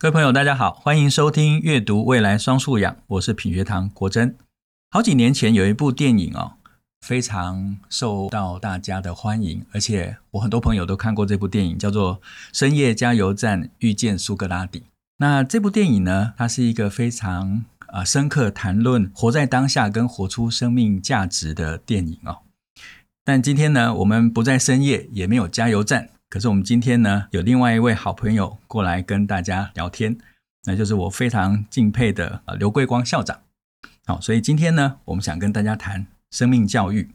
各位朋友，大家好，欢迎收听《阅读未来双素养》，我是品学堂国珍。好几年前有一部电影哦，非常受到大家的欢迎，而且我很多朋友都看过这部电影，叫做《深夜加油站遇见苏格拉底》。那这部电影呢，它是一个非常啊深刻谈论活在当下跟活出生命价值的电影哦。但今天呢，我们不在深夜，也没有加油站。可是我们今天呢，有另外一位好朋友过来跟大家聊天，那就是我非常敬佩的刘桂光校长。好，所以今天呢，我们想跟大家谈生命教育。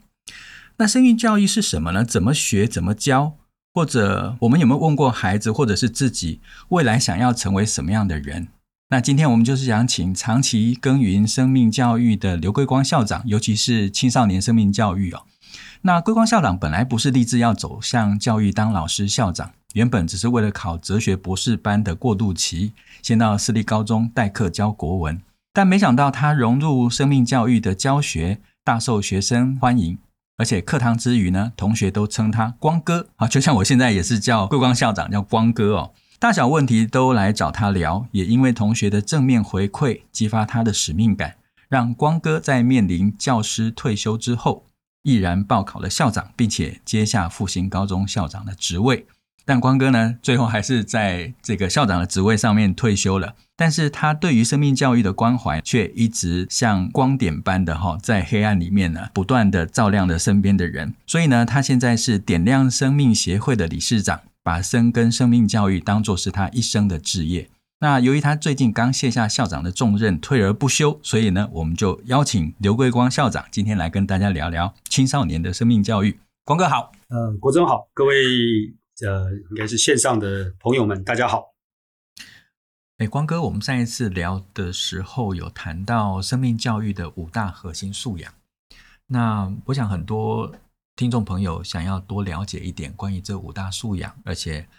那生命教育是什么呢？怎么学？怎么教？或者我们有没有问过孩子，或者是自己未来想要成为什么样的人？那今天我们就是想请长期耕耘生命教育的刘桂光校长，尤其是青少年生命教育哦。那桂光校长本来不是立志要走向教育当老师校长，原本只是为了考哲学博士班的过渡期，先到私立高中代课教国文。但没想到他融入生命教育的教学，大受学生欢迎，而且课堂之余呢，同学都称他光哥啊，就像我现在也是叫桂光校长叫光哥哦，大小问题都来找他聊，也因为同学的正面回馈，激发他的使命感，让光哥在面临教师退休之后，毅然报考了校长，并且接下复兴高中校长的职位。但光哥呢，最后还是在这个校长的职位上面退休了。但是他对于生命教育的关怀，却一直像光点般的哈，在黑暗里面呢，不断的照亮着身边的人。所以呢，他现在是点亮生命协会的理事长，把深耕生命教育当作是他一生的志业。那由于他最近刚卸下校长的重任，退而不休，所以呢，我们就邀请刘桂光校长今天来跟大家聊聊青少年的生命教育。光哥好，呃，国珍好，各位呃，应该是线上的朋友们，大家好。哎，光哥，我们上一次聊的时候有谈到生命教育的五大核心素养，那我想很多听众朋友想要多了解一点关于这五大素养，而且。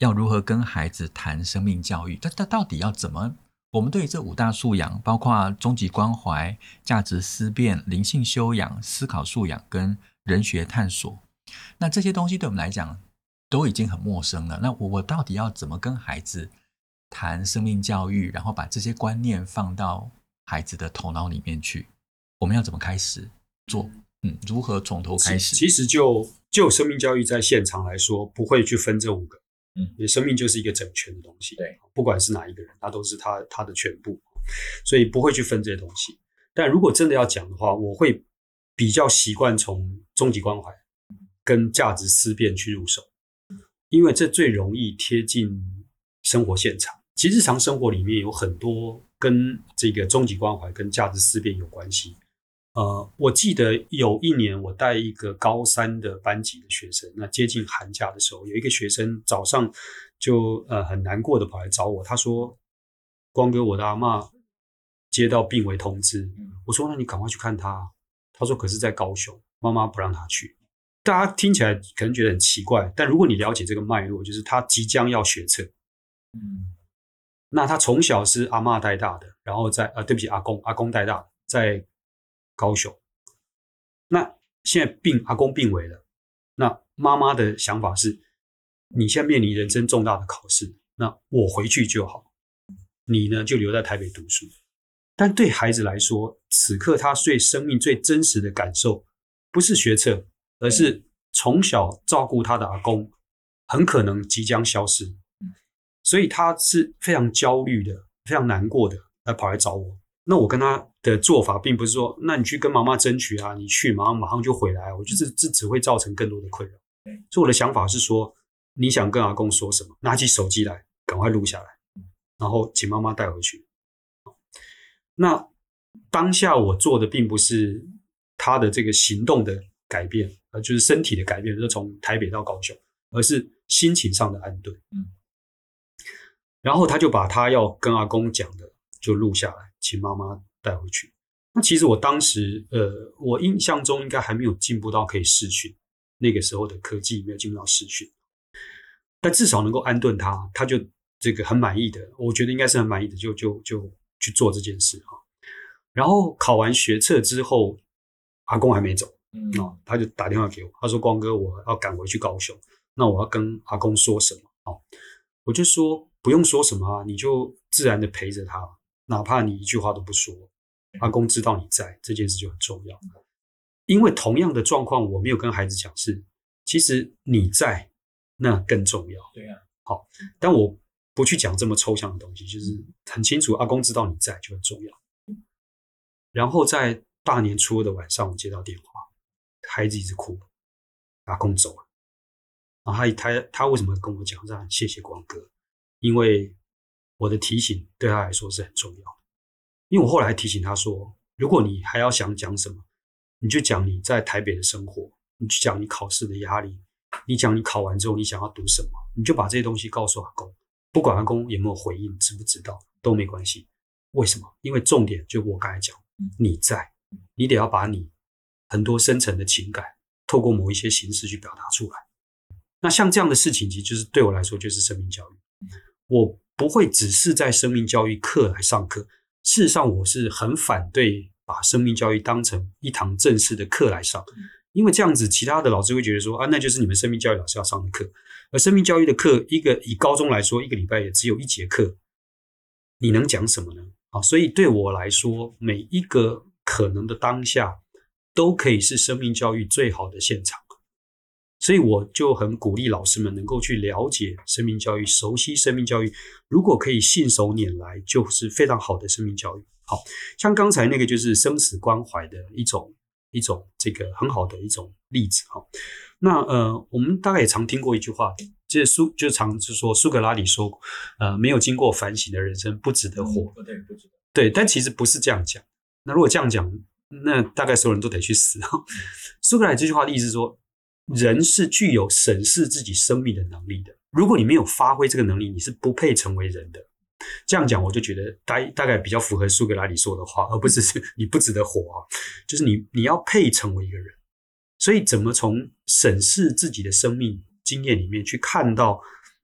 要如何跟孩子谈生命教育？他他到底要怎么？我们对于这五大素养，包括终极关怀、价值思辨、灵性修养、思考素养跟人学探索，那这些东西对我们来讲都已经很陌生了。那我我到底要怎么跟孩子谈生命教育？然后把这些观念放到孩子的头脑里面去？我们要怎么开始做？嗯，如何从头开始？其实就就生命教育在现场来说，不会去分这五个。嗯，因为生命就是一个整全的东西，对，不管是哪一个人，他都是他他的全部，所以不会去分这些东西。但如果真的要讲的话，我会比较习惯从终极关怀跟价值思辨去入手，因为这最容易贴近生活现场。其实日常生活里面有很多跟这个终极关怀跟价值思辨有关系。呃，我记得有一年我带一个高三的班级的学生，那接近寒假的时候，有一个学生早上就呃很难过的跑来找我，他说：“光哥，我的阿嬷接到病危通知。”我说：“那你赶快去看他。”他说：“可是在高雄，妈妈不让他去。”大家听起来可能觉得很奇怪，但如果你了解这个脉络，就是他即将要学测，嗯，那他从小是阿嬷带大的，然后在呃，对不起，阿公，阿公带大的，在。高雄，那现在病阿公病危了，那妈妈的想法是，你现在面临人生重大的考试，那我回去就好，你呢就留在台北读书。但对孩子来说，此刻他最生命最真实的感受，不是学测，而是从小照顾他的阿公很可能即将消失，所以他是非常焦虑的，非常难过的，来跑来找我。那我跟他的做法，并不是说，那你去跟妈妈争取啊，你去马上马上就回来，我觉得这只会造成更多的困扰。所以我的想法是说，你想跟阿公说什么，拿起手机来，赶快录下来，然后请妈妈带回去。那当下我做的并不是他的这个行动的改变，而就是身体的改变，就是从台北到高雄，而是心情上的安顿。嗯，然后他就把他要跟阿公讲的就录下来。请妈妈带回去。那其实我当时，呃，我印象中应该还没有进步到可以视讯，那个时候的科技没有进步到视讯，但至少能够安顿他，他就这个很满意的，我觉得应该是很满意的，就就就去做这件事啊。然后考完学测之后，阿公还没走，嗯，他就打电话给我，他说：“光哥，我要赶回去高雄，那我要跟阿公说什么？”哦，我就说：“不用说什么啊，你就自然的陪着他，哪怕你一句话都不说，阿公知道你在，这件事就很重要。因为同样的状况，我没有跟孩子讲是，其实你在那更重要。对啊，好，但我不去讲这么抽象的东西，就是很清楚，阿公知道你在就很重要。然后在大年初二的晚上，我接到电话，孩子一直哭，阿公走了。然后他他他为什么跟我讲这样？谢谢光哥，因为我的提醒对他来说是很重要的。因为我后来还提醒他说，如果你还要想讲什么。你就讲你在台北的生活，你去讲你考试的压力，你讲你考完之后你想要读什么，你就把这些东西告诉阿公，不管阿公有没有回应，知不知道都没关系。为什么？因为重点就我刚才讲，你在，你得要把你很多深层的情感，透过某一些形式去表达出来。那像这样的事情，其实就是对我来说就是生命教育。我不会只是在生命教育课来上课，事实上我是很反对。把生命教育当成一堂正式的课来上，因为这样子，其他的老师会觉得说啊，那就是你们生命教育老师要上的课。而生命教育的课，一个以高中来说，一个礼拜也只有一节课，你能讲什么呢？啊，所以对我来说，每一个可能的当下，都可以是生命教育最好的现场。所以我就很鼓励老师们能够去了解生命教育，熟悉生命教育。如果可以信手拈来，就是非常好的生命教育。好像刚才那个就是生死关怀的一种一种这个很好的一种例子哈。那呃，我们大概也常听过一句话，就是苏就常是说苏格拉底说，呃，没有经过反省的人生不值得活。对，不值得。对，但其实不是这样讲。那如果这样讲，那大概所有人都得去死。苏格拉底这句话的意思是说，人是具有审视自己生命的能力的。如果你没有发挥这个能力，你是不配成为人的。这样讲，我就觉得大大概比较符合苏格拉底说的话，而不是你不值得活啊，就是你你要配成为一个人。所以，怎么从审视自己的生命经验里面去看到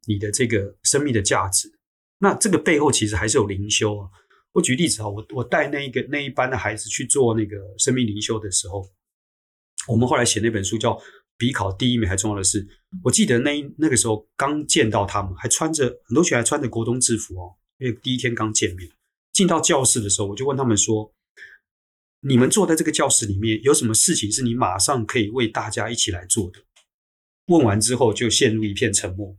你的这个生命的价值？那这个背后其实还是有灵修啊。我举例子啊，我我带那一个那一班的孩子去做那个生命灵修的时候，我们后来写那本书叫《比考第一名还重要的是》。我记得那那个时候刚见到他们，还穿着很多学员还穿着国中制服哦。因为第一天刚见面，进到教室的时候，我就问他们说：“你们坐在这个教室里面，有什么事情是你马上可以为大家一起来做的？”问完之后，就陷入一片沉默。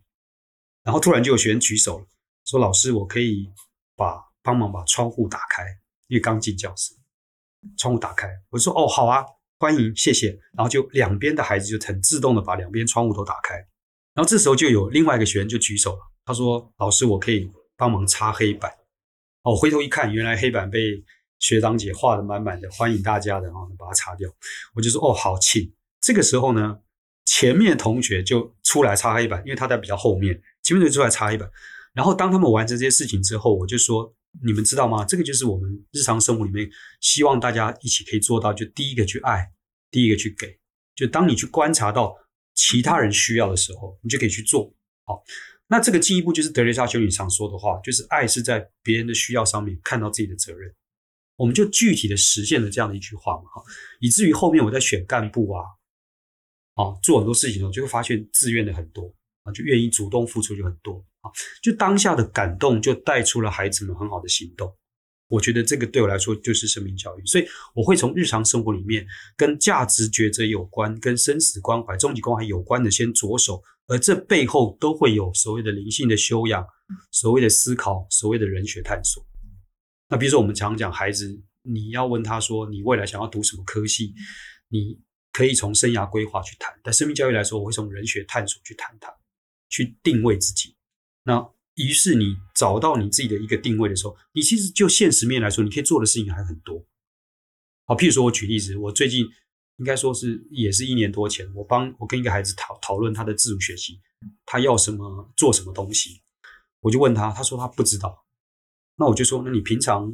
然后突然就有学员举手了，说：“老师，我可以把帮忙把窗户打开，因为刚进教室，窗户打开。”我说：“哦，好啊，欢迎，谢谢。”然后就两边的孩子就很自动的把两边窗户都打开。然后这时候就有另外一个学员就举手了，他说：“老师，我可以。”帮忙擦黑板，我回头一看，原来黑板被学长姐画的满满的，欢迎大家的，然后把它擦掉。我就说，哦，好，请。这个时候呢，前面同学就出来擦黑板，因为他在比较后面，前面就出来擦黑板。然后当他们完成这些事情之后，我就说，你们知道吗？这个就是我们日常生活里面希望大家一起可以做到，就第一个去爱，第一个去给。就当你去观察到其他人需要的时候，你就可以去做，好。那这个进一步就是德蕾莎修女常说的话，就是爱是在别人的需要上面看到自己的责任，我们就具体的实现了这样的一句话嘛，哈，以至于后面我在选干部啊，啊，做很多事情的时候，就会发现自愿的很多啊，就愿意主动付出就很多啊，就当下的感动就带出了孩子们很好的行动。我觉得这个对我来说就是生命教育，所以我会从日常生活里面跟价值抉择有关、跟生死关怀、终极关怀有关的先着手，而这背后都会有所谓的灵性的修养、所谓的思考、所谓的人学探索。那比如说我们常讲孩子，你要问他说你未来想要读什么科系，你可以从生涯规划去谈，但生命教育来说，我会从人学探索去谈它，去定位自己。那。于是你找到你自己的一个定位的时候，你其实就现实面来说，你可以做的事情还很多。好，譬如说我举例子，我最近应该说是也是一年多前，我帮我跟一个孩子讨讨论他的自主学习，他要什么做什么东西，我就问他，他说他不知道。那我就说，那你平常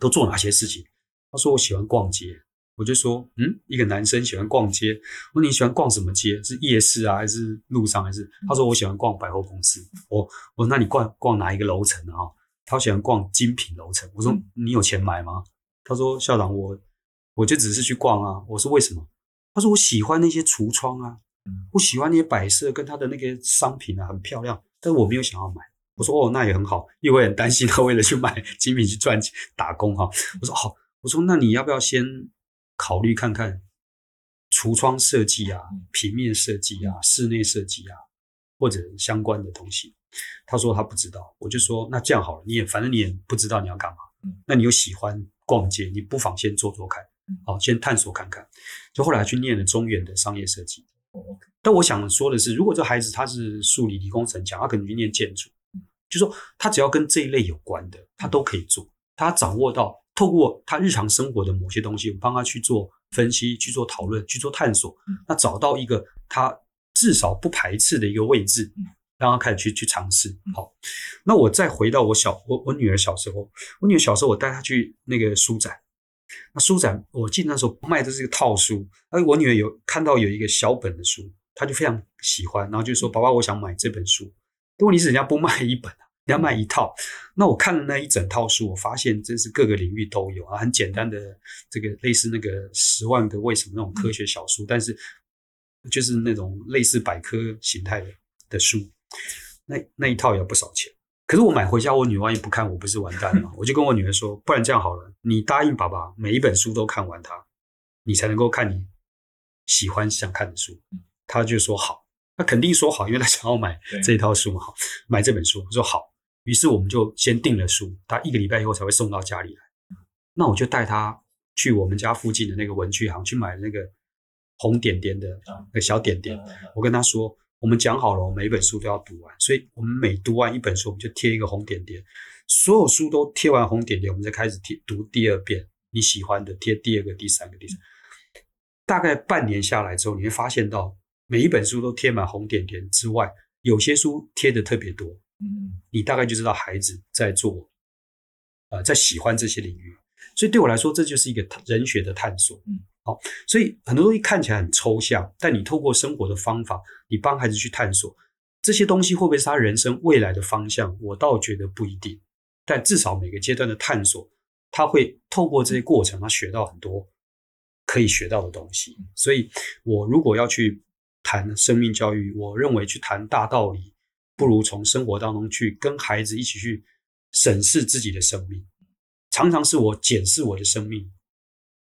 都做哪些事情？他说我喜欢逛街。我就说，嗯，一个男生喜欢逛街。我说你喜欢逛什么街？是夜市啊，还是路上？还是？他说我喜欢逛百货公司。我我说那你逛逛哪一个楼层啊？他喜欢逛精品楼层。我说你有钱买吗？他说校长，我我就只是去逛啊。我说为什么？他说我喜欢那些橱窗啊，我喜欢那些摆设跟他的那个商品啊，很漂亮，但我没有想要买。我说哦，那也很好，因为我很担心他为了去买 精品去赚钱打工哈。我说好，我说那你要不要先考虑看看橱窗设计啊、平面设计啊、室内设计啊，或者相关的东西？他说他不知道，我就说那这样好了，你也反正你也不知道你要干嘛，那你又喜欢逛街，你不妨先做做看，好，先探索看看。就后来去念了中原的商业设计。但我想说的是，如果这孩子他是数理理工程强，他可能去念建筑，就说他只要跟这一类有关的，他都可以做。他掌握到透过他日常生活的某些东西，我帮他去做分析、去做讨论、去做探索，那找到一个他至少不排斥的一个位置，让他开始去去尝试。好，那我再回到我小我我女儿小时候，我女儿小时候我带她去那个书展。那书展，我记得那时候卖的是一个套书。哎，我女儿有看到有一个小本的书，她就非常喜欢，然后就说：“爸爸，我想买这本书。”问题是人家不卖一本啊，人家卖一套。那我看了那一整套书，我发现真是各个领域都有啊，很简单的这个类似那个十万个为什么那种科学小书，但是就是那种类似百科形态的的书，那那一套也要不少钱。可是我买回家，我女儿万一不看，我不是完蛋了吗？我就跟我女儿说，不然这样好了，你答应爸爸，每一本书都看完它，你才能够看你喜欢想看的书。她就说好，那肯定说好，因为她想要买这一套书嘛，好，买这本书。我说好，于是我们就先订了书，他一个礼拜以后才会送到家里来。那我就带他去我们家附近的那个文具行去买那个红点点的那个小点点，我跟他说。我们讲好了，我每一本书都要读完，所以我们每读完一本书，我们就贴一个红点点。所有书都贴完红点点，我们再开始贴读第二遍你喜欢的，贴第二个、第三个、第三个。大概半年下来之后，你会发现到每一本书都贴满红点点之外，有些书贴的特别多。嗯，你大概就知道孩子在做，呃，在喜欢这些领域。所以对我来说，这就是一个人学的探索。嗯。好，所以很多东西看起来很抽象，但你透过生活的方法，你帮孩子去探索这些东西，会不会是他人生未来的方向？我倒觉得不一定，但至少每个阶段的探索，他会透过这些过程，他学到很多可以学到的东西。所以，我如果要去谈生命教育，我认为去谈大道理，不如从生活当中去跟孩子一起去审视自己的生命。常常是我检视我的生命。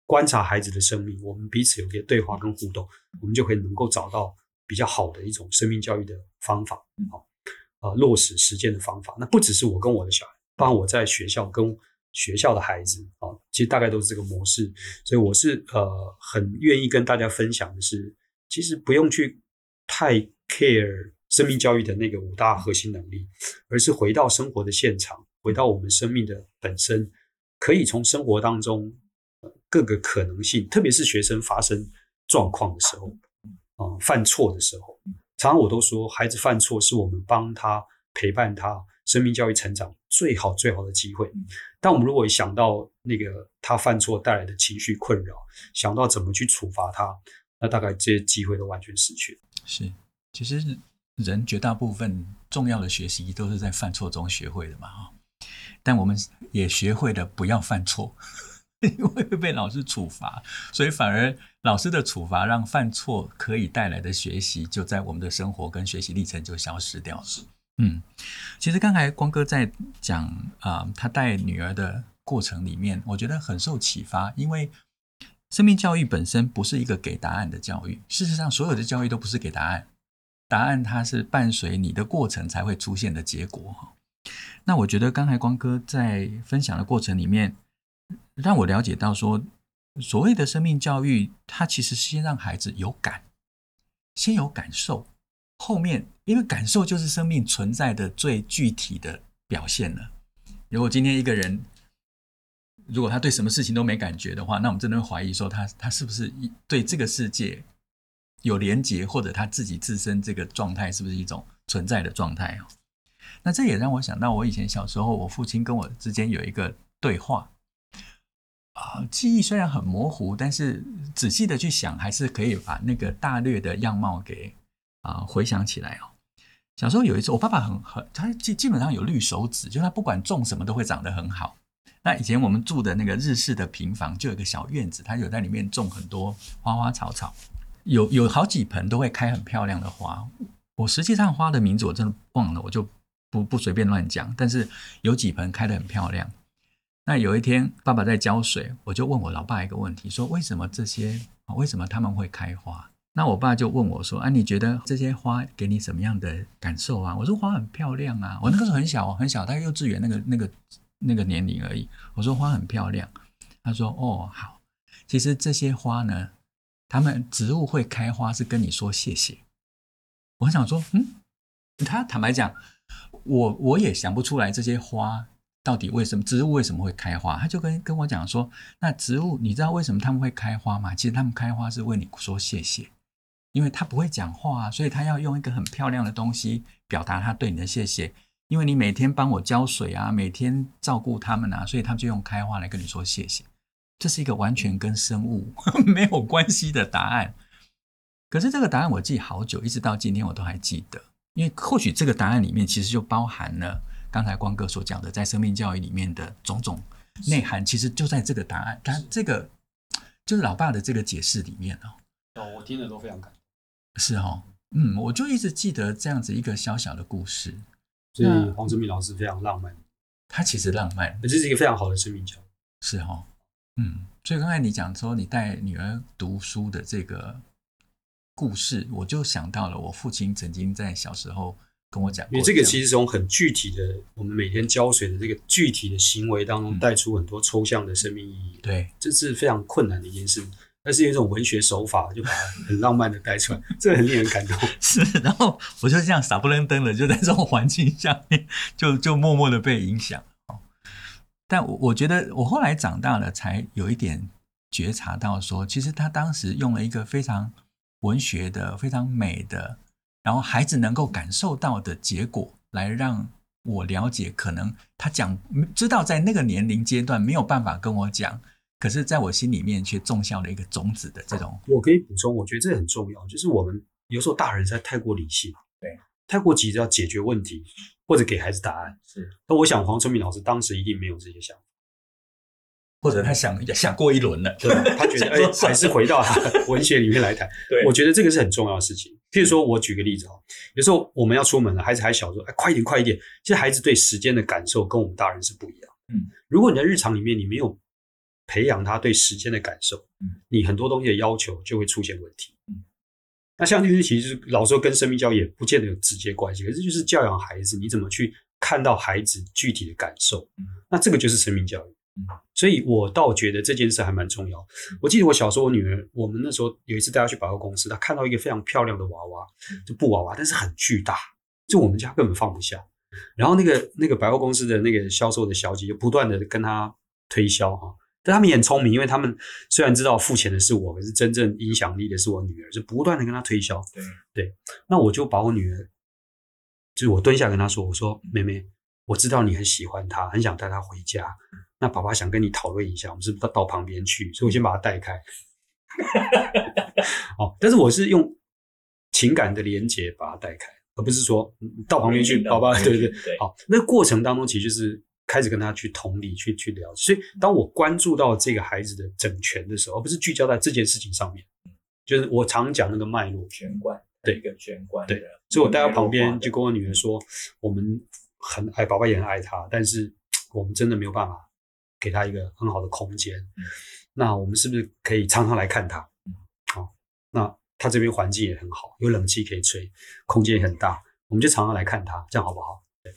观察孩子的生命，我们彼此有些对话跟互动，我们就可以能够找到比较好的一种生命教育的方法，好，呃，落实实践的方法。那不只是我跟我的小孩，包括我在学校跟学校的孩子，啊，其实大概都是这个模式。所以我是呃很愿意跟大家分享的是，其实不用去太 care 生命教育的那个五大核心能力，而是回到生活的现场，回到我们生命的本身，可以从生活当中。各个可能性，特别是学生发生状况的时候，啊、呃，犯错的时候，常常我都说，孩子犯错是我们帮他陪伴他生命教育成长最好最好的机会。但我们如果想到那个他犯错带来的情绪困扰，想到怎么去处罚他，那大概这些机会都完全失去了。是，其实人绝大部分重要的学习都是在犯错中学会的嘛，哈。但我们也学会了不要犯错。因为会被老师处罚，所以反而老师的处罚让犯错可以带来的学习，就在我们的生活跟学习历程就消失掉了。嗯，其实刚才光哥在讲啊、呃，他带女儿的过程里面，我觉得很受启发，因为生命教育本身不是一个给答案的教育。事实上，所有的教育都不是给答案，答案它是伴随你的过程才会出现的结果哈。那我觉得刚才光哥在分享的过程里面。让我了解到说，所谓的生命教育，它其实是先让孩子有感，先有感受，后面因为感受就是生命存在的最具体的表现了。如果今天一个人，如果他对什么事情都没感觉的话，那我们真的会怀疑说他他是不是对这个世界有连结，或者他自己自身这个状态是不是一种存在的状态？那这也让我想到，我以前小时候，我父亲跟我之间有一个对话。啊，记忆虽然很模糊，但是仔细的去想，还是可以把那个大略的样貌给啊回想起来哦。小时候有一次，我爸爸很很，他基基本上有绿手指，就他不管种什么都会长得很好。那以前我们住的那个日式的平房，就有一个小院子，他有在里面种很多花花草草，有有好几盆都会开很漂亮的花。我实际上花的名字我真的忘了，我就不不随便乱讲。但是有几盆开得很漂亮。那有一天，爸爸在浇水，我就问我老爸一个问题，说为什么这些，为什么他们会开花？那我爸就问我说：“啊，你觉得这些花给你什么样的感受啊？”我说：“花很漂亮啊。”我那个时候很小，很小，大概幼稚园那个那个那个年龄而已。我说：“花很漂亮。”他说：“哦，好。其实这些花呢，他们植物会开花是跟你说谢谢。”我想说：“嗯。”他坦白讲，我我也想不出来这些花。到底为什么植物为什么会开花？他就跟跟我讲说，那植物你知道为什么他们会开花吗？其实他们开花是为你说谢谢，因为他不会讲话啊，所以他要用一个很漂亮的东西表达他对你的谢谢。因为你每天帮我浇水啊，每天照顾他们啊，所以他们就用开花来跟你说谢谢。这是一个完全跟生物 没有关系的答案。可是这个答案我记好久，一直到今天我都还记得，因为或许这个答案里面其实就包含了。刚才光哥所讲的，在生命教育里面的种种内涵，其实就在这个答案。但这个就是老爸的这个解释里面哦。哦，我听了都非常感动。是哦，嗯，我就一直记得这样子一个小小的故事。所以黄春明老师非常浪漫。他其实浪漫，这是一个非常好的生命教育。是哦，嗯，所以刚才你讲说你带女儿读书的这个故事，我就想到了我父亲曾经在小时候。跟我讲，因为这个其实从很具体的，我们每天浇水的这个具体的行为当中，带出很多抽象的生命意义。对，这是非常困难的一件事，但是有一种文学手法，就把它很浪漫的带出来，这很令人感动。是，然后我就这样傻不愣登的，就在这种环境下面，就就默默的被影响。但我我觉得，我后来长大了，才有一点觉察到说，其实他当时用了一个非常文学的、非常美的。然后孩子能够感受到的结果，来让我了解，可能他讲知道在那个年龄阶段没有办法跟我讲，可是在我心里面却种下了一个种子的这种。我可以补充，我觉得这很重要，就是我们有时候大人在太过理性，对，太过急着要解决问题或者给孩子答案。是，那我想黄春明老师当时一定没有这些想法。或者他想 想过一轮了，对，他觉得 哎，还是回到他文学里面来谈。对，我觉得这个是很重要的事情。譬如说，我举个例子哈，有时候我们要出门了，孩子还小，说哎，快一点，快一点。其实孩子对时间的感受跟我们大人是不一样。嗯，如果你在日常里面你没有培养他对时间的感受，嗯，你很多东西的要求就会出现问题。嗯，那像这些其实老实说跟生命教育也不见得有直接关系，可是就是教养孩子，你怎么去看到孩子具体的感受？嗯，那这个就是生命教育。所以，我倒觉得这件事还蛮重要。我记得我小时候，我女儿，我们那时候有一次带她去百货公司，她看到一个非常漂亮的娃娃，就布娃娃，但是很巨大，就我们家根本放不下。然后那个那个百货公司的那个销售的小姐就不断的跟她推销哈，但他们也很聪明，因为他们虽然知道付钱的是我，可是真正影响力的是我女儿，就不断的跟她推销。对对，那我就把我女儿，就是我蹲下跟她说，我说妹妹，我知道你很喜欢她，很想带她回家。那爸爸想跟你讨论一下，我们是不是到到旁边去？所以我先把她带开。哦，但是我是用情感的连接把她带开，而不是说到旁边去。爸爸，对对对，好。那过程当中，其实就是开始跟他去同理，去去聊。所以，当我关注到这个孩子的整全的时候，而不是聚焦在这件事情上面，就是我常讲那个脉络全观，对一个全观。对，所以我带到旁边就跟我女儿说：“我们很爱爸爸，也很爱他，但是我们真的没有办法。”给他一个很好的空间，嗯、那我们是不是可以常常来看他？好、那他这边环境也很好，有冷气可以吹，空间也很大，我们就常常来看他，这样好不好？对，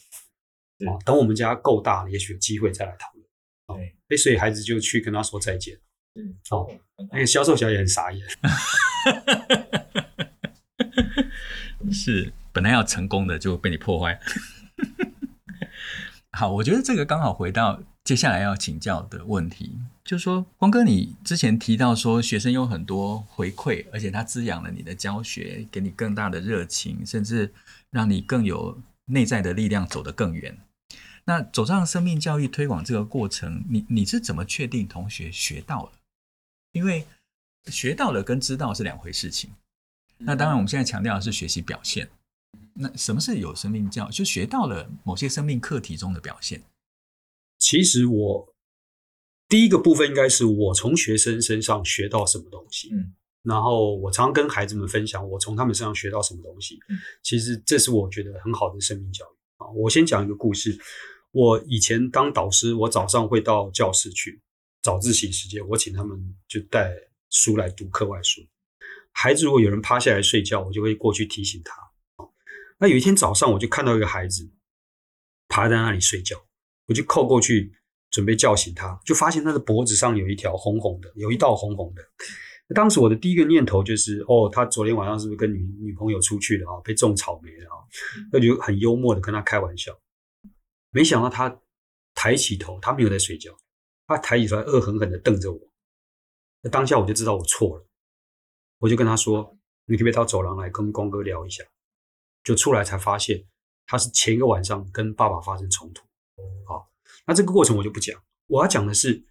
对哦、等我们家够大了，也许有机会再来讨论。对、哦，所以孩子就去跟他说再见。嗯，好、哦，那个销售小姐很傻眼，是本来要成功的就被你破坏。好，我觉得这个刚好回到。接下来要请教的问题，就是说，光哥，你之前提到说，学生有很多回馈，而且他滋养了你的教学，给你更大的热情，甚至让你更有内在的力量，走得更远。那走上生命教育推广这个过程，你你是怎么确定同学学到了？因为学到了跟知道是两回事情。那当然，我们现在强调的是学习表现。那什么是有生命教育？就学到了某些生命课题中的表现。其实我第一个部分应该是我从学生身上学到什么东西，嗯，然后我常常跟孩子们分享我从他们身上学到什么东西，嗯，其实这是我觉得很好的生命教育啊。我先讲一个故事。我以前当导师，我早上会到教室去，早自习时间，我请他们就带书来读课外书。孩子如果有人趴下来睡觉，我就会过去提醒他。那有一天早上，我就看到一个孩子趴在那里睡觉，我就靠过去准备叫醒他，就发现他的脖子上有一条红红的，有一道红红的。当时我的第一个念头就是，哦，他昨天晚上是不是跟女女朋友出去了啊？被种草莓了啊？那就很幽默的跟他开玩笑。没想到他抬起头，他没有在睡觉，他抬起头来恶狠狠地瞪着我。那当下我就知道我错了，我就跟他说：“你可不可以到走廊来跟光哥聊一下？”就出来才发现他是前一个晚上跟爸爸发生冲突。好，那这个过程我就不讲。我要讲的是，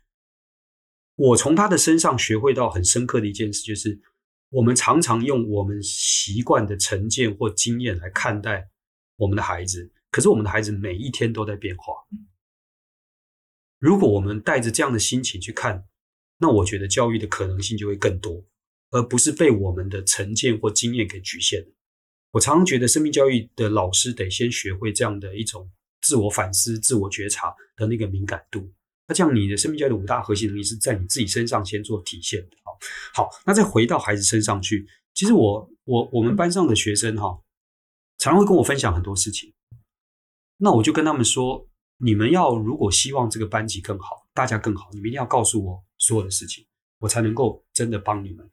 我从他的身上学会到很深刻的一件事，就是我们常常用我们习惯的成见或经验来看待我们的孩子。可是我们的孩子每一天都在变化。如果我们带着这样的心情去看，那我觉得教育的可能性就会更多，而不是被我们的成见或经验给局限。我常常觉得，生命教育的老师得先学会这样的一种自我反思、自我觉察的那个敏感度。那这样，你的生命教育的五大核心能力是在你自己身上先做体现的。好，好，那再回到孩子身上去，其实我我我们班上的学生哈，常常会跟我分享很多事情。那我就跟他们说，你们要如果希望这个班级更好，大家更好，你们一定要告诉我所有的事情，我才能够真的帮你们。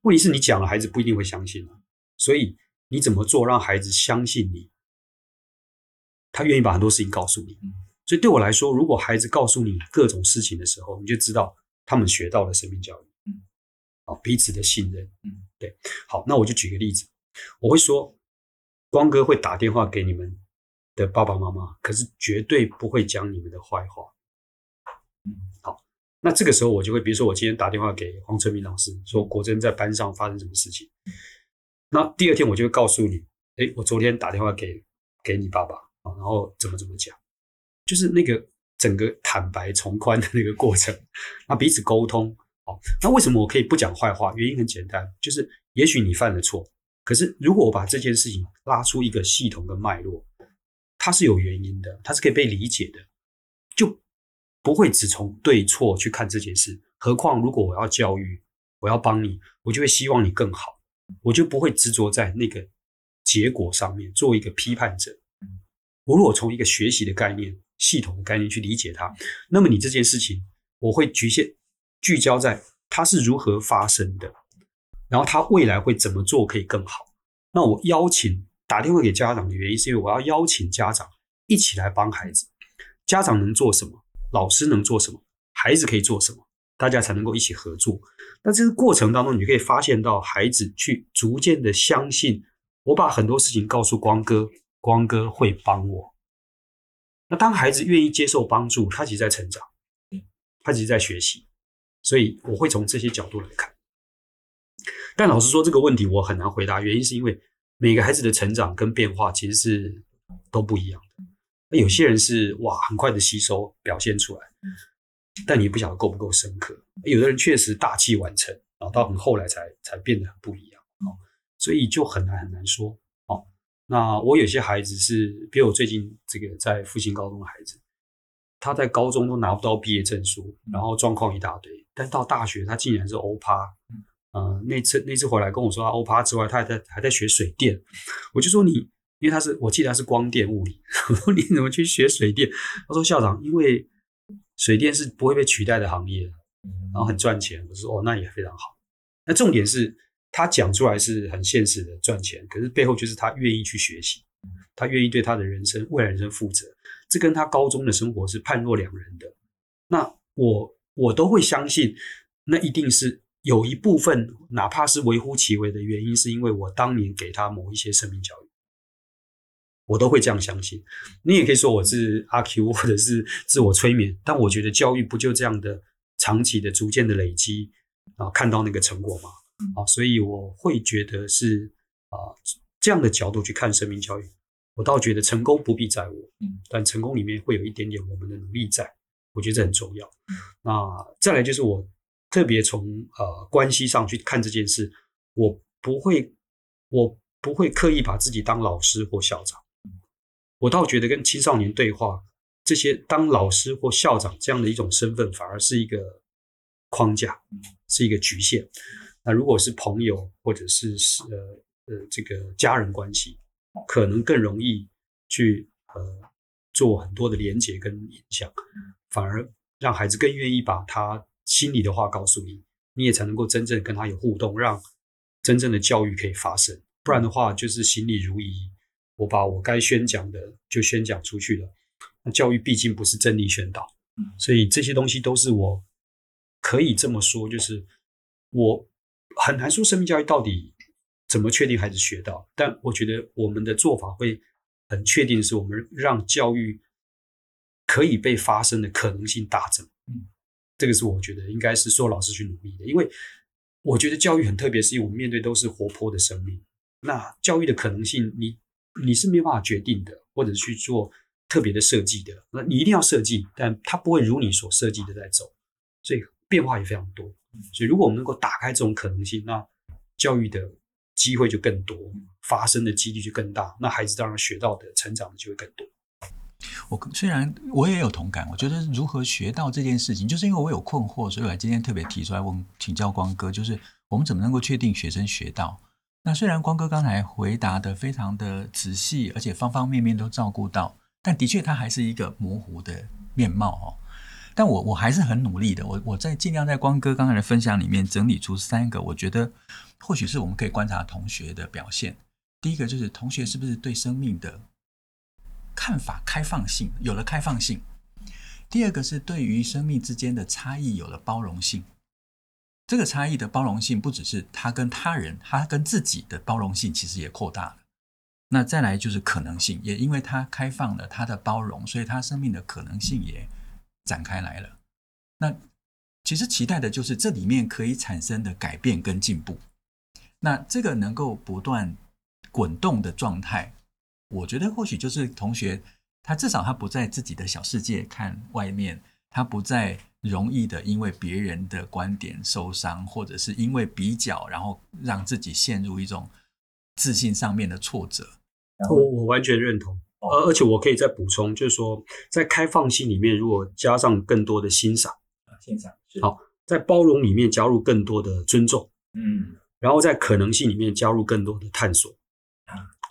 问题是你讲了，孩子不一定会相信啊。所以你怎么做让孩子相信你？他愿意把很多事情告诉你。所以对我来说，如果孩子告诉你各种事情的时候，你就知道他们学到了生命教育。啊，彼此的信任。嗯，对。好，那我就举个例子，我会说，光哥会打电话给你们的爸爸妈妈，可是绝对不会讲你们的坏话。嗯，好，那这个时候我就会，比如说我今天打电话给黄春明老师，说国珍在班上发生什么事情，那第二天我就会告诉你，哎，我昨天打电话给给你爸爸啊，然后怎么怎么讲，就是那个整个坦白从宽的那个过程，那彼此沟通。好，那为什么我可以不讲坏话？原因很简单，就是也许你犯了错，可是如果我把这件事情拉出一个系统的脉络。它是有原因的，它是可以被理解的，就不会只从对错去看这件事。何况如果我要教育，我要帮你，我就会希望你更好，我就不会执着在那个结果上面，做一个批判者。我如果从一个学习的概念、系统的概念去理解它，那么你这件事情，我会局限聚焦在它是如何发生的，然后它未来会怎么做可以更好。那我邀请。打电话给家长的原因，是因为我要邀请家长一起来帮孩子。家长能做什么？老师能做什么？孩子可以做什么？大家才能够一起合作。那这个过程当中，你可以发现到孩子去逐渐的相信，我把很多事情告诉光哥，光哥会帮我。那当孩子愿意接受帮助，他其实在成长，他其实在学习。所以我会从这些角度来看。但老实说，这个问题我很难回答，原因是因为。每个孩子的成长跟变化其实是都不一样的。那有些人是哇，很快的吸收表现出来，但你不晓得够不够深刻。有的人确实大器晚成，然后到很后来才才变得很不一样。哦，所以就很难很难说。哦，那我有些孩子是，比如我最近这个在复兴高中的孩子，他在高中都拿不到毕业证书，然后状况一大堆，但到大学他竟然是欧趴。呃，那次那次回来跟我说，他欧趴之外，他还在还在学水电。我就说你，因为他是我记得他是光电物理，我说你怎么去学水电？他说校长，因为水电是不会被取代的行业，然后很赚钱。我说哦，那也非常好。那重点是他讲出来是很现实的赚钱，可是背后就是他愿意去学习，他愿意对他的人生未来人生负责。这跟他高中的生活是判若两人的。那我我都会相信，那一定是。有一部分，哪怕是微乎其微的原因，是因为我当年给他某一些生命教育，我都会这样相信。你也可以说我是阿 Q，或者是自我催眠，但我觉得教育不就这样的长期的、逐渐的累积啊，看到那个成果吗？啊，所以我会觉得是啊这样的角度去看生命教育，我倒觉得成功不必在我，但成功里面会有一点点我们的努力在，我觉得这很重要。那再来就是我。特别从呃关系上去看这件事，我不会，我不会刻意把自己当老师或校长，我倒觉得跟青少年对话，这些当老师或校长这样的一种身份，反而是一个框架，是一个局限。那如果是朋友或者是是呃呃这个家人关系，可能更容易去呃做很多的连接跟影响，反而让孩子更愿意把他心里的话告诉你，你也才能够真正跟他有互动，让真正的教育可以发生。不然的话，就是行礼如仪，我把我该宣讲的就宣讲出去了。那教育毕竟不是真理宣导，所以这些东西都是我可以这么说，就是我很难说生命教育到底怎么确定孩子学到，但我觉得我们的做法会很确定，是我们让教育可以被发生的可能性大增。嗯，这个是我觉得应该是所有老师去努力的，因为我觉得教育很特别，是因为我们面对都是活泼的生命。那教育的可能性你，你你是没有办法决定的，或者去做特别的设计的。那你一定要设计，但它不会如你所设计的在走，所以变化也非常多。所以如果我们能够打开这种可能性，那教育的机会就更多，发生的几率就更大。那孩子当然学到的、成长的就会更多。我虽然我也有同感，我觉得如何学到这件事情，就是因为我有困惑，所以我今天特别提出来问，请教光哥，就是我们怎么能够确定学生学到？那虽然光哥刚才回答的非常的仔细，而且方方面面都照顾到，但的确他还是一个模糊的面貌哦。但我我还是很努力的，我我在尽量在光哥刚才的分享里面整理出三个，我觉得或许是我们可以观察同学的表现。第一个就是同学是不是对生命的看法开放性有了开放性？第二个是对于生命之间的差异有了包容性。这个差异的包容性不只是他跟他人，他跟自己的包容性其实也扩大了。那再来就是可能性，也因为他开放了他的包容，所以他生命的可能性也展开来了。那其实期待的就是这里面可以产生的改变跟进步。那这个能够不断滚动的状态，我觉得或许就是同学他至少他不在自己的小世界看外面，他不再。容易的，因为别人的观点受伤，或者是因为比较，然后让自己陷入一种自信上面的挫折。我我完全认同，而而且我可以再补充，就是说，在开放性里面，如果加上更多的欣赏，欣赏好，在包容里面加入更多的尊重，嗯，然后在可能性里面加入更多的探索，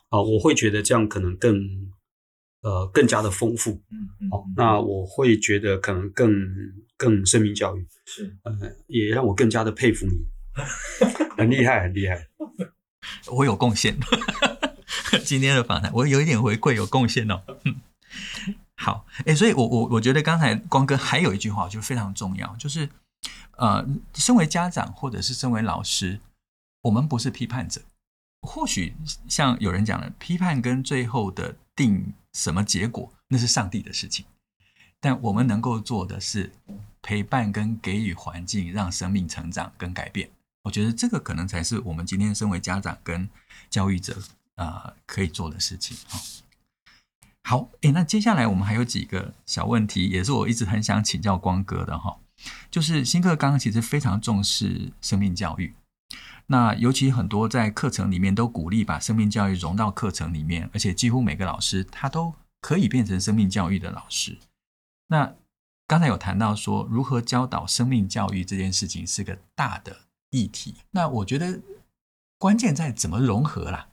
啊，啊，我会觉得这样可能更。呃，更加的丰富，嗯嗯，好，那我会觉得可能更更生命教育。是，呃，也让我更加的佩服你，很厉害，很厉害，我有贡献，今天的访谈我有一点回馈，有贡献哦，好，哎，所以我我我觉得刚才光哥还有一句话就非常重要，就是呃，身为家长或者是身为老师，我们不是批判者，或许像有人讲的，批判跟最后的定。什么结果？那是上帝的事情。但我们能够做的是陪伴跟给予环境，让生命成长跟改变。我觉得这个可能才是我们今天身为家长跟教育者啊、可以做的事情。好，诶，那接下来我们还有几个小问题，也是我一直很想请教光哥的哈。就是新课纲其实非常重视生命教育。那尤其很多在课程里面都鼓励把生命教育融到课程里面，而且几乎每个老师他都可以变成生命教育的老师。那刚才有谈到说，如何教导生命教育这件事情是个大的议题。那我觉得关键在怎么融合啦，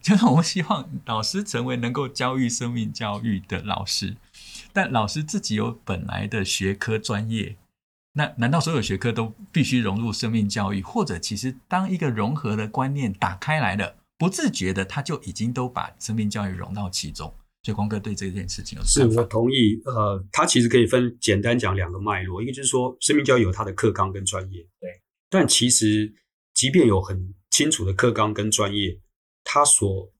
就是我们希望老师成为能够教育生命教育的老师，但老师自己有本来的学科专业。那难道所有学科都必须融入生命教育？或者其实当一个融合的观念打开来了，不自觉的他就已经都把生命教育融到其中。所以光哥对这件事情有什么？是我同意。呃，他其实可以分简单讲两个脉络，一个就是说生命教育有它的课纲跟专业，对。但其实即便有很清楚的课纲跟专业，它所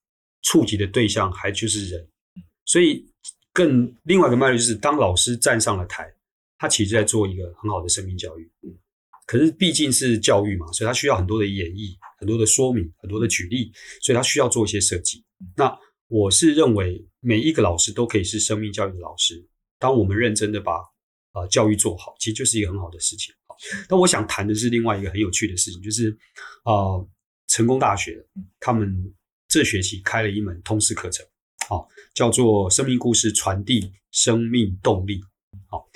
触及的对象还就是人。所以更另外一个脉络就是，当老师站上了台。他其实在做一个很好的生命教育，嗯，可是毕竟是教育嘛，所以他需要很多的演绎、很多的说明、很多的举例，所以他需要做一些设计。那我是认为每一个老师都可以是生命教育的老师。当我们认真的把呃教育做好，其实就是一个很好的事情。那我想谈的是另外一个很有趣的事情，就是啊、呃，成功大学他们这学期开了一门通识课程，好，叫做生命故事传递生命动力。好，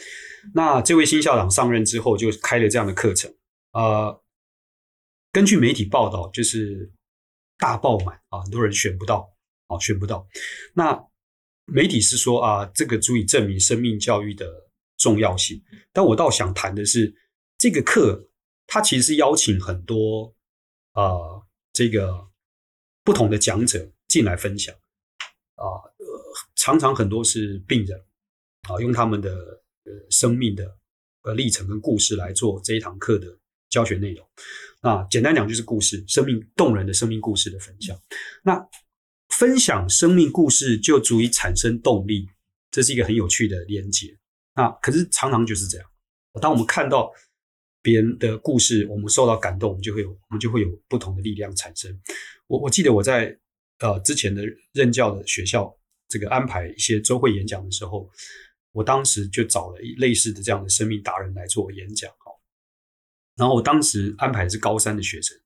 那这位新校长上任之后就开了这样的课程。呃，根据媒体报道，就是大爆满啊，很多人选不到，啊，选不到。那媒体是说啊，这个足以证明生命教育的重要性。但我倒想谈的是，这个课它其实是邀请很多啊、这个不同的讲者进来分享啊、呃，常常很多是病人啊，用他们的呃生命的呃历程跟故事来做这一堂课的教学内容。那简单讲就是故事，生命动人的生命故事的分享。那分享生命故事就足以产生动力，这是一个很有趣的连结。那可是常常就是这样，当我们看到别人的故事，我们受到感动，我们就会有我们就会有不同的力量产生。我我记得我在呃之前的任教的学校，这个安排一些周会演讲的时候，我当时就找了类似的这样的生命达人来做演讲哦。然后我当时安排的是高三的学生。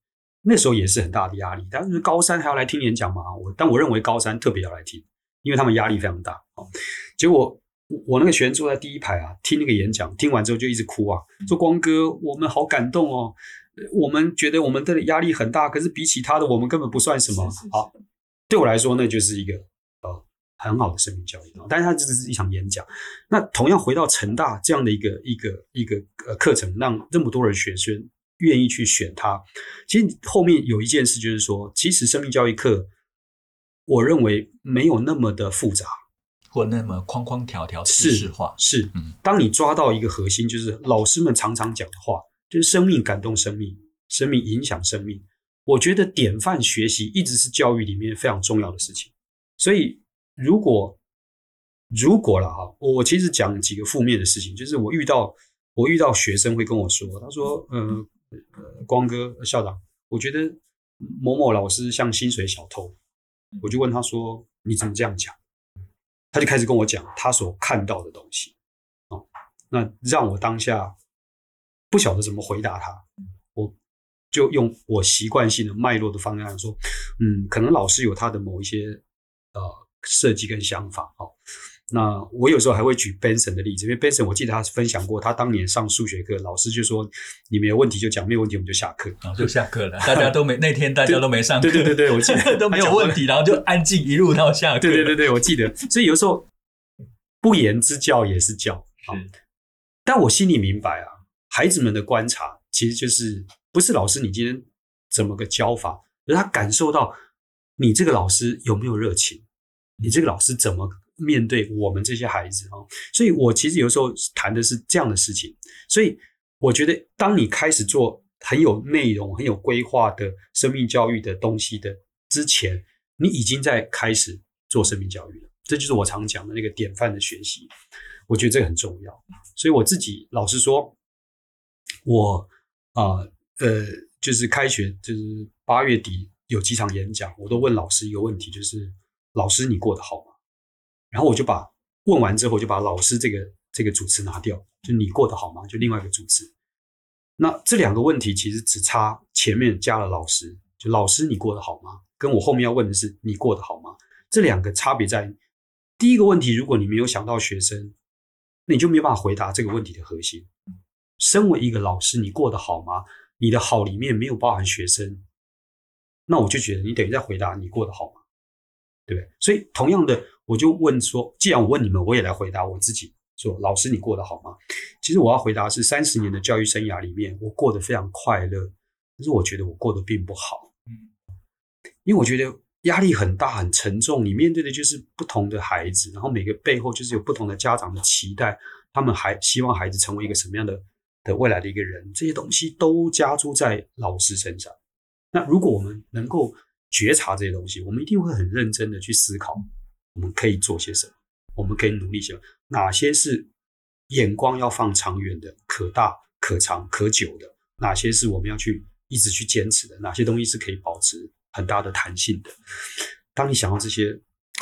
那时候也是很大的压力，但是高三还要来听演讲嘛？我但我认为高三特别要来听，因为他们压力非常大哦。结果我那个学员坐在第一排啊，听那个演讲，听完之后就一直哭啊，说光哥，我们好感动哦，我们觉得我们的压力很大，可是比起他的，我们根本不算什么。好，对我来说，那就是一个呃很好的生命教育。但是它只是一场演讲。那同样回到成大这样的一个一个一个呃课程，让这么多人学生。愿意去选它，其实后面有一件事，就是说，其实生命教育课，我认为没有那么的复杂，或那么框框条条、知识化。是，嗯，当你抓到一个核心，就是老师们常常讲的话，就是生命感动生命，生命影响生命。我觉得典范学习一直是教育里面非常重要的事情。所以，如果如果了哈，我其实讲几个负面的事情，就是我遇到我遇到学生会跟我说，他说，嗯。呃，光哥校长，我觉得某某老师像薪水小偷，我就问他说：“你怎么这样讲？”他就开始跟我讲他所看到的东西，哦，那让我当下不晓得怎么回答他，我就用我习惯性的脉络的方案说：“嗯，可能老师有他的某一些呃设计跟想法，哦。”那我有时候还会举 Benson 的例子，因为 Benson 我记得他分享过，他当年上数学课，老师就说：“你没有问题就讲，没有问题我们就下课。”然后就下课了，大家都没那天大家都没上课，对对对对，我记得 都没有问题，然后就安静一路到下课。对对对对，我记得。所以有时候不言之教也是教啊。但我心里明白啊，孩子们的观察其实就是不是老师你今天怎么个教法，而他感受到你这个老师有没有热情，你这个老师怎么。面对我们这些孩子啊，所以我其实有时候谈的是这样的事情。所以我觉得，当你开始做很有内容、很有规划的生命教育的东西的之前，你已经在开始做生命教育了。这就是我常讲的那个典范的学习。我觉得这个很重要。所以我自己老实说，我啊呃，呃，就是开学就是八月底有几场演讲，我都问老师一个问题，就是老师你过得好吗？然后我就把问完之后，就把老师这个这个主词拿掉，就你过得好吗？就另外一个主词。那这两个问题其实只差前面加了老师，就老师你过得好吗？跟我后面要问的是你过得好吗？这两个差别在第一个问题，如果你没有想到学生，那你就没办法回答这个问题的核心。身为一个老师，你过得好吗？你的好里面没有包含学生，那我就觉得你等于在回答你过得好吗？对不对？所以同样的。我就问说，既然我问你们，我也来回答我自己。说，老师，你过得好吗？其实我要回答是三十年的教育生涯里面，我过得非常快乐，但是我觉得我过得并不好。嗯，因为我觉得压力很大，很沉重。你面对的就是不同的孩子，然后每个背后就是有不同的家长的期待，他们还希望孩子成为一个什么样的的未来的一个人，这些东西都加诸在老师身上。那如果我们能够觉察这些东西，我们一定会很认真的去思考。我们可以做些什么？我们可以努力些？哪些是眼光要放长远的、可大可长可久的？哪些是我们要去一直去坚持的？哪些东西是可以保持很大的弹性的？当你想到这些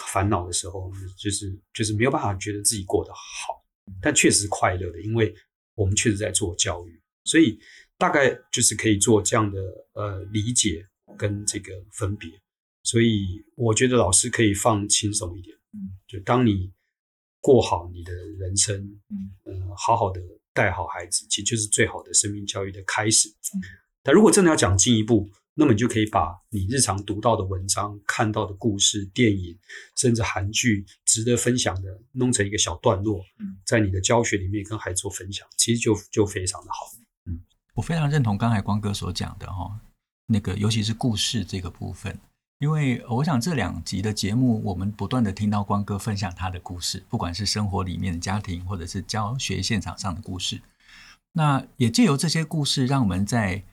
烦恼的时候，就是就是没有办法觉得自己过得好，但确实快乐的，因为我们确实在做教育，所以大概就是可以做这样的呃理解跟这个分别。所以我觉得老师可以放轻松一点，嗯，就当你过好你的人生，嗯，呃，好好的带好孩子，其实就是最好的生命教育的开始。嗯，但如果真的要讲进一步，那么你就可以把你日常读到的文章、看到的故事、电影，甚至韩剧，值得分享的，弄成一个小段落，嗯，在你的教学里面跟孩子做分享，其实就就非常的好。嗯，我非常认同刚才光哥所讲的哈，那个尤其是故事这个部分。因为我想这两集的节目，我们不断的听到光哥分享他的故事，不管是生活里面的家庭，或者是教学现场上的故事。那也借由这些故事，让我们在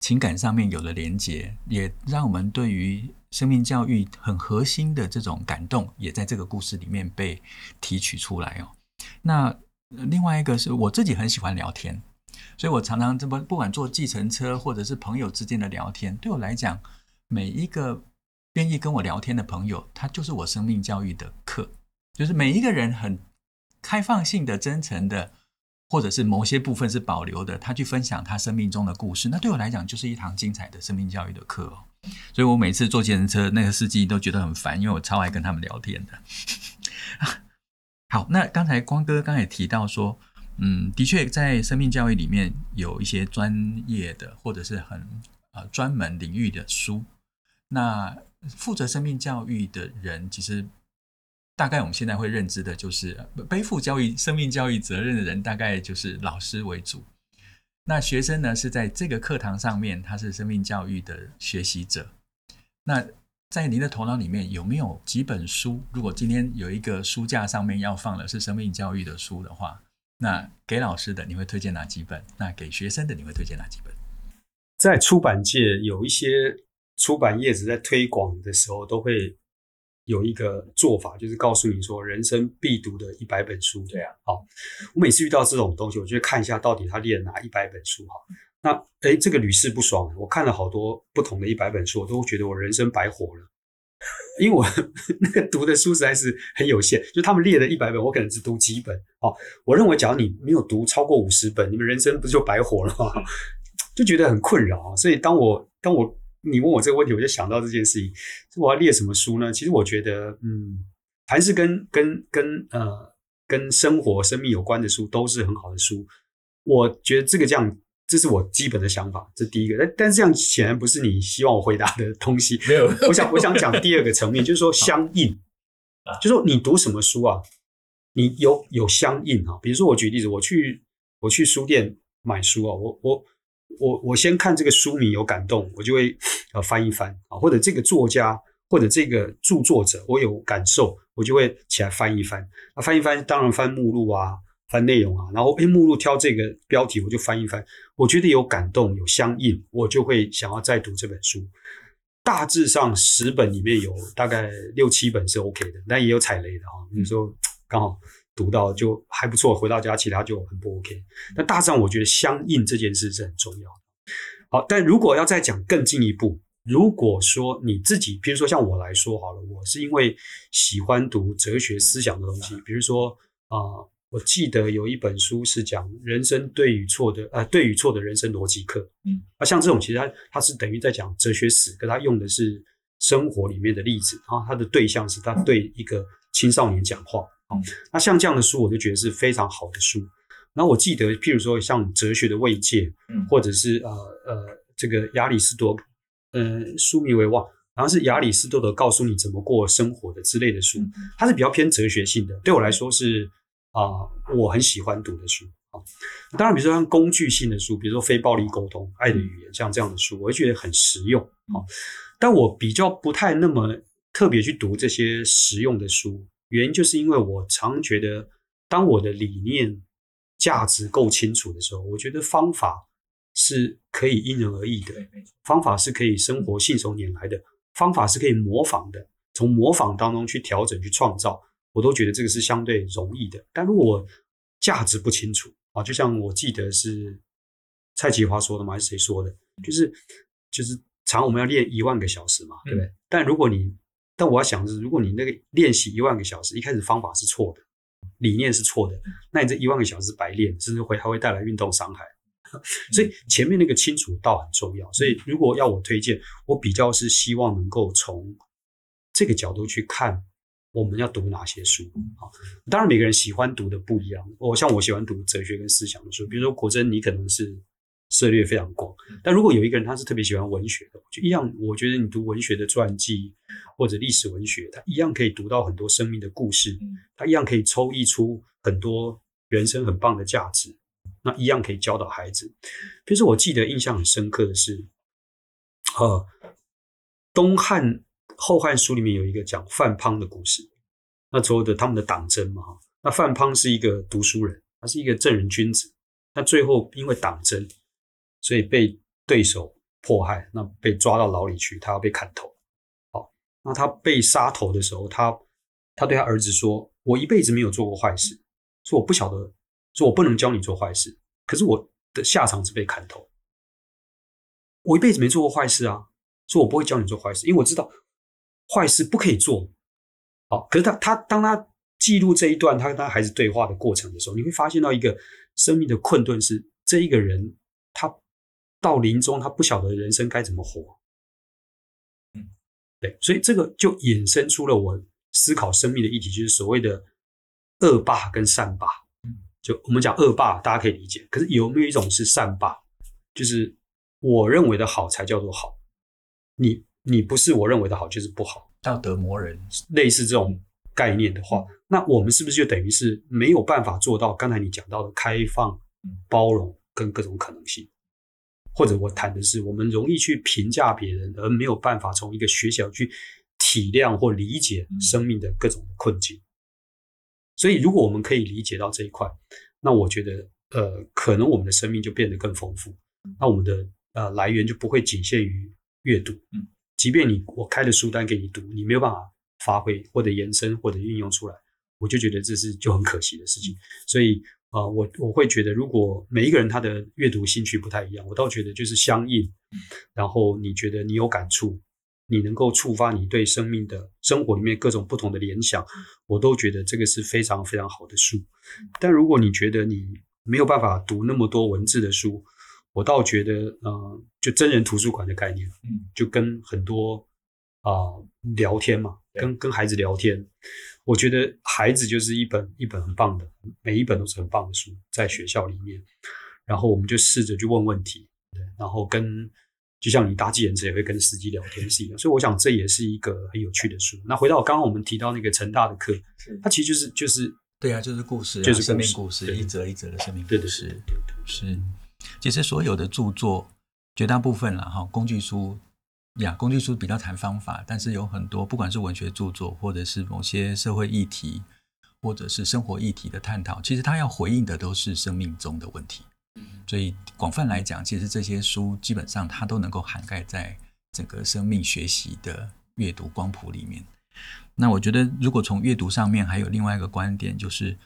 情感上面有了连结，也让我们对于生命教育很核心的这种感动，也在这个故事里面被提取出来哦。那另外一个是我自己很喜欢聊天，所以我常常这么不管坐计程车或者是朋友之间的聊天，对我来讲，每一个。愿意跟我聊天的朋友，他就是我生命教育的课，就是每一个人很开放性的、真诚的，或者是某些部分是保留的，他去分享他生命中的故事，那对我来讲就是一堂精彩的生命教育的课哦。所以我每次坐计程车，那个司机都觉得很烦，因为我超爱跟他们聊天的。好，那刚才光哥刚才也提到说，嗯，的确在生命教育里面有一些专业的或者是很呃专门领域的书，那。负责生命教育的人，其实大概我们现在会认知的就是背负教育、生命教育责任的人，大概就是老师为主。那学生呢，是在这个课堂上面，他是生命教育的学习者。那在您的头脑里面有没有几本书？如果今天有一个书架上面要放的是生命教育的书的话，那给老师的你会推荐哪几本？那给学生的你会推荐哪几本？在出版界有一些。出版业者在推广的时候，都会有一个做法，就是告诉你说人生必读的一百本书。对啊，好，我每次遇到这种东西，我就会看一下到底他列了哪一百本书。哈，那哎，这个屡试不爽。我看了好多不同的一百本书，我都觉得我人生白活了，因为我 那个读的书实在是很有限。就他们列的一百本，我可能只读几本。哦，我认为，假如你没有读超过五十本，你们人生不就白活了吗？就觉得很困扰。所以当我当我你问我这个问题，我就想到这件事情，我要列什么书呢？其实我觉得，嗯，凡是跟跟跟呃跟生活、生命有关的书，都是很好的书。我觉得这个这样，这是我基本的想法，这第一个。但但是这样显然不是你希望我回答的东西。没有，我想我想讲第二个层面，就是说相应，就是说你读什么书啊，你有有相应啊。比如说我举例子，我去我去书店买书啊，我我。我我先看这个书名有感动，我就会呃翻一翻啊，或者这个作家或者这个著作者我有感受，我就会起来翻一翻。那翻一翻，当然翻目录啊，翻内容啊，然后诶目录挑这个标题我就翻一翻，我觉得有感动有相应，我就会想要再读这本书。大致上十本里面有大概六七本是 OK 的，但也有踩雷的啊，有时候刚好。读到就还不错，回到家其他就很不 OK。但大致上我觉得相应这件事是很重要的。好，但如果要再讲更进一步，如果说你自己，比如说像我来说好了，我是因为喜欢读哲学思想的东西，比如说啊、呃，我记得有一本书是讲人生对与错的，呃，对与错的人生逻辑课。嗯，啊，像这种其实它它是等于在讲哲学史，可它用的是生活里面的例子，然后它的对象是他对一个青少年讲话。嗯，那像这样的书，我就觉得是非常好的书。然后我记得，譬如说像哲学的慰藉，嗯，或者是呃呃这个亚里士多，呃书名为忘，然后是亚里士多德告诉你怎么过生活的之类的书，它是比较偏哲学性的。对我来说是啊，呃，我很喜欢读的书啊。当然，比如说像工具性的书，比如说非暴力沟通、爱的语言，像这样的书，我会觉得很实用啊。但我比较不太那么特别去读这些实用的书。原因就是因为我常觉得，当我的理念价值够清楚的时候，我觉得方法是可以因人而异的，方法是可以生活信手拈来的，方法是可以模仿的，从模仿当中去调整、去创造，我都觉得这个是相对容易的。但如果我价值不清楚啊，就像我记得是蔡奇华说的吗？还是谁说的？就是就是，常我们要练一万个小时嘛，对不对？但如果你但我要想的是，如果你那个练习一万个小时，一开始方法是错的，理念是错的，那你这一万个小时白练，甚至会还会带来运动伤害。所以前面那个清楚倒很重要。所以如果要我推荐，我比较是希望能够从这个角度去看我们要读哪些书啊。当然，每个人喜欢读的不一样。我像我喜欢读哲学跟思想的书，比如说果真，你可能是涉猎非常广。但如果有一个人他是特别喜欢文学的，就一样，我觉得你读文学的传记或者历史文学，他一样可以读到很多生命的故事，他一样可以抽绎出很多人生很棒的价值。那一样可以教导孩子。比如说，我记得印象很深刻的是，呃，东汉、后汉书里面有一个讲范滂的故事。那时候的他们的党争嘛，那范滂是一个读书人，他是一个正人君子。那最后因为党争，所以被对手迫害，那被抓到牢里去，他要被砍头。好，那他被杀头的时候，他他对他儿子说：“我一辈子没有做过坏事，说我不晓得。”说我不能教你做坏事，可是我的下场是被砍头。我一辈子没做过坏事啊，说我不会教你做坏事，因为我知道坏事不可以做。好，可是他他当他记录这一段他跟他孩子对话的过程的时候，你会发现到一个生命的困顿是：这一个人他到临终，他不晓得人生该怎么活。嗯，对，所以这个就衍生出了我思考生命的议题，就是所谓的恶霸跟善霸。就我们讲恶霸，大家可以理解。可是有没有一种是善霸？就是我认为的好才叫做好，你你不是我认为的好就是不好。道德磨人类似这种概念的话，那我们是不是就等于是没有办法做到刚才你讲到的开放、包容跟各种可能性？或者我谈的是，我们容易去评价别人，而没有办法从一个学校去体谅或理解生命的各种困境。所以，如果我们可以理解到这一块，那我觉得，呃，可能我们的生命就变得更丰富。那我们的呃来源就不会仅限于阅读。即便你我开了书单给你读，你没有办法发挥或者延伸或者运用出来，我就觉得这是就很可惜的事情。所以，啊、呃，我我会觉得，如果每一个人他的阅读兴趣不太一样，我倒觉得就是相应。然后你觉得你有感触。你能够触发你对生命的生活里面各种不同的联想，我都觉得这个是非常非常好的书。但如果你觉得你没有办法读那么多文字的书，我倒觉得，呃，就真人图书馆的概念，嗯，就跟很多啊、呃、聊天嘛，跟跟孩子聊天，我觉得孩子就是一本一本很棒的，每一本都是很棒的书，在学校里面，然后我们就试着去问问题，对，然后跟。就像你搭计程车也会跟司机聊天是一样，所以我想这也是一个很有趣的书。那回到刚刚我们提到那个成大的课，它其实就是就是对啊，就是故事，就是生命故事，一则一则的生命故事。对对对，对，对，是。其实所有的著作，绝大部分了哈，工具书呀，工具书比较谈方法，但是有很多不管是文学著作，或者是某些社会议题，或者是生活议题的探讨，其实它要回应的都是生命中的问题。所以广泛来讲，其实这些书基本上它都能够涵盖在整个生命学习的阅读光谱里面。那我觉得，如果从阅读上面还有另外一个观点，就是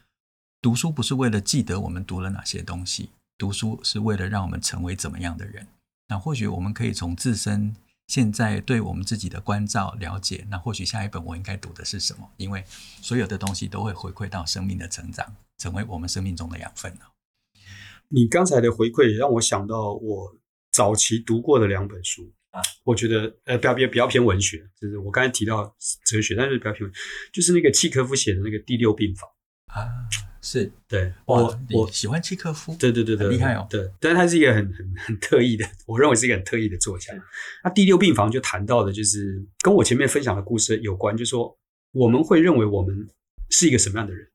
读书不是为了记得我们读了哪些东西，读书是为了让我们成为怎么样的人。那或许我们可以从自身现在对我们自己的关照了解，那或许下一本我应该读的是什么？因为所有的东西都会回馈到生命的成长，成为我们生命中的养分。你刚才的回馈也让我想到我早期读过的两本书啊，我觉得呃比较比较偏文学，就是我刚才提到哲学，但是比较偏文，就是那个契诃夫写的那个《第六病房》啊，是对，我我，喜欢契诃夫，对对对对，很厉害哦，对，但是他是一个很很很特意的，我认为是一个很特意的作家。那《第六病房》就谈到的就是跟我前面分享的故事有关，就是说我们会认为我们是一个什么样的人。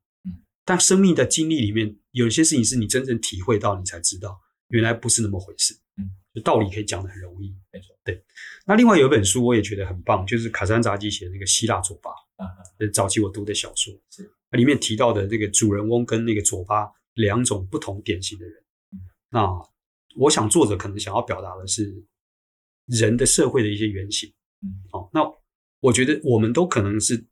但生命的经历里面，有些事情是你真正体会到，你才知道原来不是那么回事。嗯，就道理可以讲的很容易，没错。对。那另外有一本书我也觉得很棒，就是卡山扎基写的那个《希腊作吧》啊，早期我读的小说是。里面提到的这个主人翁跟那个左巴两种不同典型的人。嗯。那我想作者可能想要表达的是人的社会的一些原型。嗯。好，那我觉得我们都可能是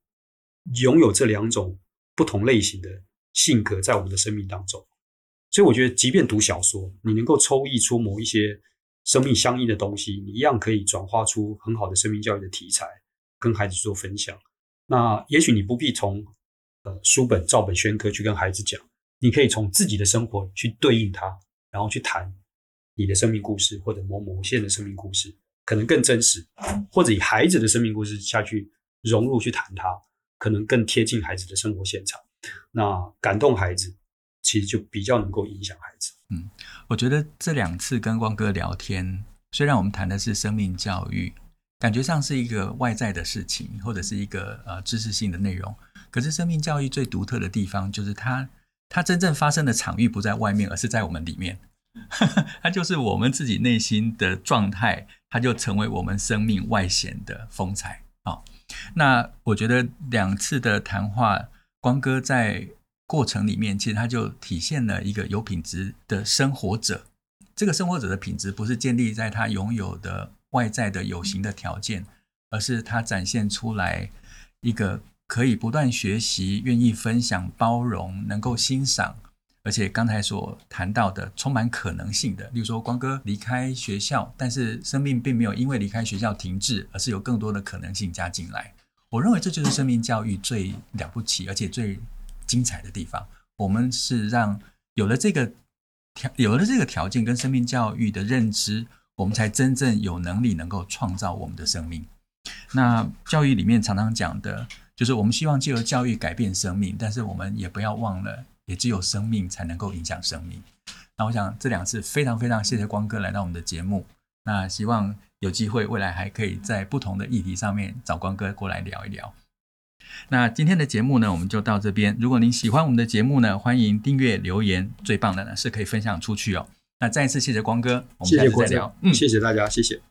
拥有这两种不同类型的。性格在我们的生命当中，所以我觉得，即便读小说，你能够抽译出某一些生命相应的东西，你一样可以转化出很好的生命教育的题材，跟孩子做分享。那也许你不必从呃书本照本宣科去跟孩子讲，你可以从自己的生活去对应它，然后去谈你的生命故事，或者某某些的生命故事，可能更真实，或者以孩子的生命故事下去融入去谈它，可能更贴近孩子的生活现场，那感动孩子，其实就比较能够影响孩子。嗯，我觉得这两次跟光哥聊天，虽然我们谈的是生命教育，感觉上是一个外在的事情，或者是一个呃知识性的内容，可是生命教育最独特的地方，就是它它真正发生的场域不在外面，而是在我们里面。它就是我们自己内心的状态，它就成为我们生命外显的风采啊、那我觉得两次的谈话，光哥在过程里面，其实他就体现了一个有品质的生活者。这个生活者的品质，不是建立在他拥有的外在的有形的条件，而是他展现出来一个可以不断学习、愿意分享、包容、能够欣赏。而且刚才所谈到的充满可能性的，例如说光哥离开学校，但是生命并没有因为离开学校停滞，而是有更多的可能性加进来。我认为这就是生命教育最了不起，而且最精彩的地方。我们是让有了这个条，有了这个条件跟生命教育的认知，我们才真正有能力能够创造我们的生命。那教育里面常常讲的，就是我们希望借由教育改变生命，但是我们也不要忘了。也只有生命才能够影响生命。那我想这两次非常非常谢谢光哥来到我们的节目。那希望有机会未来还可以在不同的议题上面找光哥过来聊一聊。那今天的节目呢，我们就到这边。如果您喜欢我们的节目呢，欢迎订阅留言。最棒的呢是可以分享出去哦。那再一次谢谢光哥，我们下次再聊。嗯，谢谢大家，谢谢。